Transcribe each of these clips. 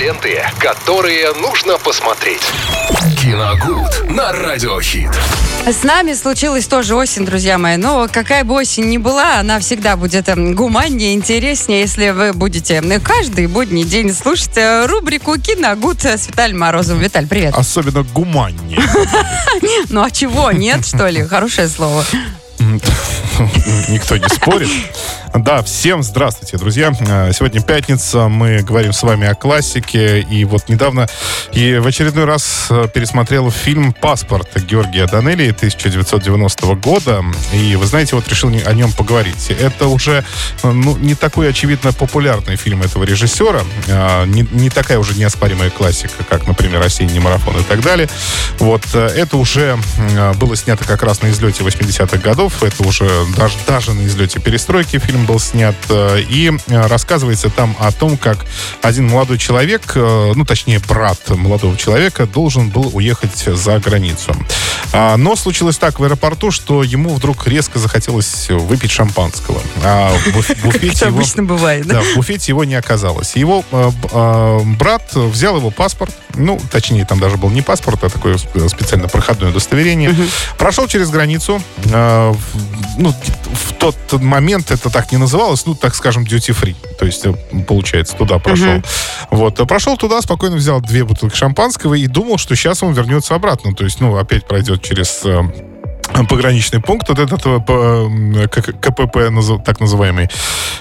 Ленты, которые нужно посмотреть. Киногуд на Радиохит. С нами случилась тоже осень, друзья мои. Но какая бы осень ни была, она всегда будет эм, гуманнее, интереснее, если вы будете э, каждый будний день слушать э, рубрику «Киногуд» с Виталием Морозовым. Виталь, привет. Особенно гуманнее. Ну а чего, нет, что ли? Хорошее слово. Никто не спорит. Да, всем здравствуйте, друзья. А, Сегодня пятница, мы говорим с вами о классике. И вот недавно и в очередной раз э, пересмотрел фильм «Паспорт» Георгия Данелии 1990 года. И вы знаете, вот решил о нем поговорить. Это уже э, ну, не такой очевидно популярный фильм этого режиссера. Не, не такая уже неоспоримая классика, как, например, «Осенний марафон» и так далее. Вот э, это уже было снято как раз на излете 80-х годов. Это уже даже, даже на излете перестройки фильм был снят. э, И э, рассказывается там о том, как один молодой человек, э, ну, точнее, брат молодого человека, должен был уехать за границу. А, Но случилось так в аэропорту, что ему вдруг резко захотелось выпить шампанского. А в Как буфете его... обычно бывает, да? Да, в буфете его не оказалось. Его брат взял его паспорт, ну, точнее, там даже был не паспорт, а такое сп- специально проходное удостоверение. Прошел через границу. ну, тот момент это так не называлось, ну, так скажем, duty free. То есть, э, получается, туда прошел. Вот. э, Прошел туда, спокойно взял две бутылки шампанского и думал, что сейчас он вернется обратно. То есть, ну, опять пройдет через э, пограничный пункт, вот этот э, КПП, так называемый,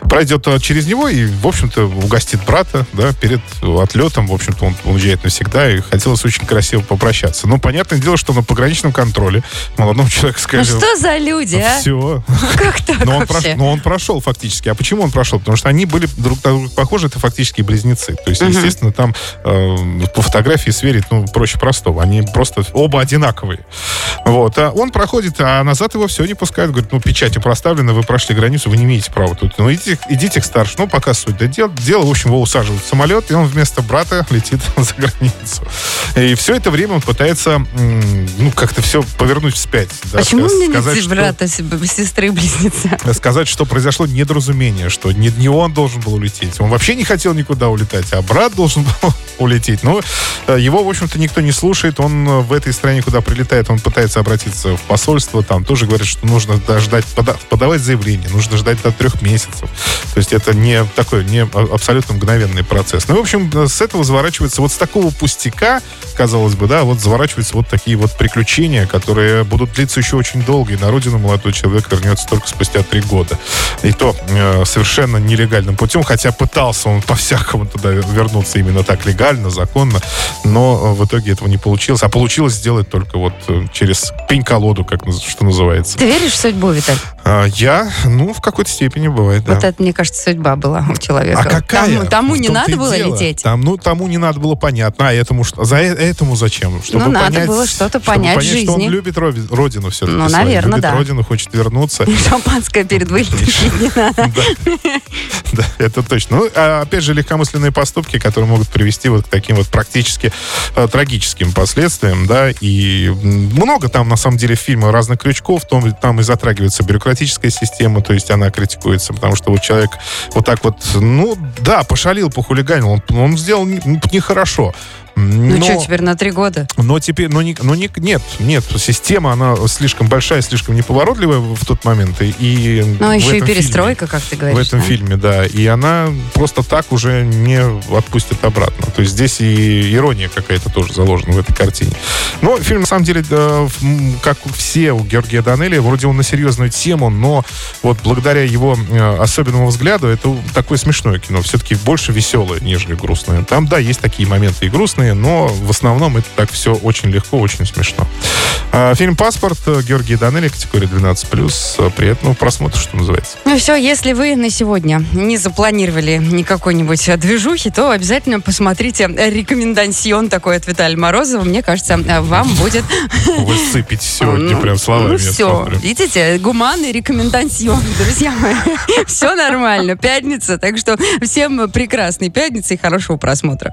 пройдет э, через него и, в общем-то, угостит брата, да, перед отлетом, в общем-то, он уезжает навсегда, и хотелось очень красиво попрощаться. Но понятное дело, что на пограничном контроле молодому человеку Ну сказали... что за люди, а? Все. Как так Но он, прош- но он прошел фактически. А почему он прошел? Потому что они были друг на друга похожи, это фактически близнецы. То есть, естественно, там э, по фотографии сверить, ну, проще простого. Они просто оба одинаковые. Вот. А он проходит, а назад его все не пускают. Говорит, ну, печати проставлены, вы прошли границу, вы не имеете права тут. Ну, идите, идите к старшему. Ну, пока суть. Да, дело, дело, в общем, его усаживают в самолет, и он вместо брата летит за границу. И все это время он пытается, ну, как-то все повернуть вспять. да, Почему мне не сказать, найти что- брата, себе- сестры, близнеца? сказать, что произошло недоразумение, что не, не он должен был улететь. Он вообще не хотел никуда улетать, а брат должен был улететь. Но э, его, в общем-то, никто не слушает. Он э, в этой стране, куда прилетает, он пытается обратиться в посольство. Там тоже говорят, что нужно ждать, подавать заявление, нужно ждать до трех месяцев. То есть это не такой, не а- абсолютно мгновенный процесс. Ну, в общем, э, с этого заворачивается вот с такого пустяка, казалось бы, да, вот заворачиваются вот такие вот приключения, которые будут длиться еще очень долго, и на родину молодой человек вернется только спустя три года. И то э, совершенно нелегальным путем, хотя пытался он по-всякому туда вернуться именно так легально, законно, но э, в итоге этого не получилось. А получилось сделать только вот э, через пень-колоду, как что называется. Ты веришь в судьбу, Виталь? А, я, ну, в какой-то степени бывает, да. Вот это, мне кажется, судьба была у человека. А какая? Тому, тому не надо было дело. лететь. Там, ну, тому не надо было понятно. А этому что? За э- этому зачем? Чтобы Ну, надо понять, было что-то чтобы понять в что он жизни. любит родину все-таки. Ну, свою. наверно, Любит да. родину, хочет вернуться. Шампанское перед не надо. Да, это точно. Ну, а, опять же, легкомысленные поступки, которые могут привести вот к таким вот практически э, трагическим последствиям, да, и много там, на самом деле, в фильме разных крючков, там, там и затрагивается бюрократическая система, то есть она критикуется, потому что вот человек вот так вот, ну, да, пошалил, похулиганил, он, он сделал не- Ну но- что, теперь на три года? но теперь, но, не, но не, нет, нет, система, она слишком большая, слишком неповоротливая в тот момент. И, и Ну, еще и перестройка, как ты фильме- говоришь. в этом да. фильме, да. И она просто так уже не отпустит обратно. То есть здесь и ирония какая-то тоже заложена в этой картине. Но фильм, на самом деле, м, как все у Георгия Данелия, вроде он на серьезную тему, но вот благодаря его э, особенному взгляду, это такое смешное кино. Все-таки больше веселое, нежели грустное. Там, да, есть такие моменты и грустные, но в основном это так все очень легко, очень смешно. А, Фильм «Паспорт» Георгий Данелия, категория 12+. Приятного просмотра, что называется. Ну все, если вы на сегодня не запланировали никакой-нибудь движухи, то обязательно посмотрите рекомендацион такой от Виталия Морозова. Мне кажется, вам будет... Высыпить сегодня Ну, прям словами. Ну все, видите, гуманный рекомендацион, друзья мои. Все нормально, пятница, так что всем прекрасной пятницы и хорошего просмотра.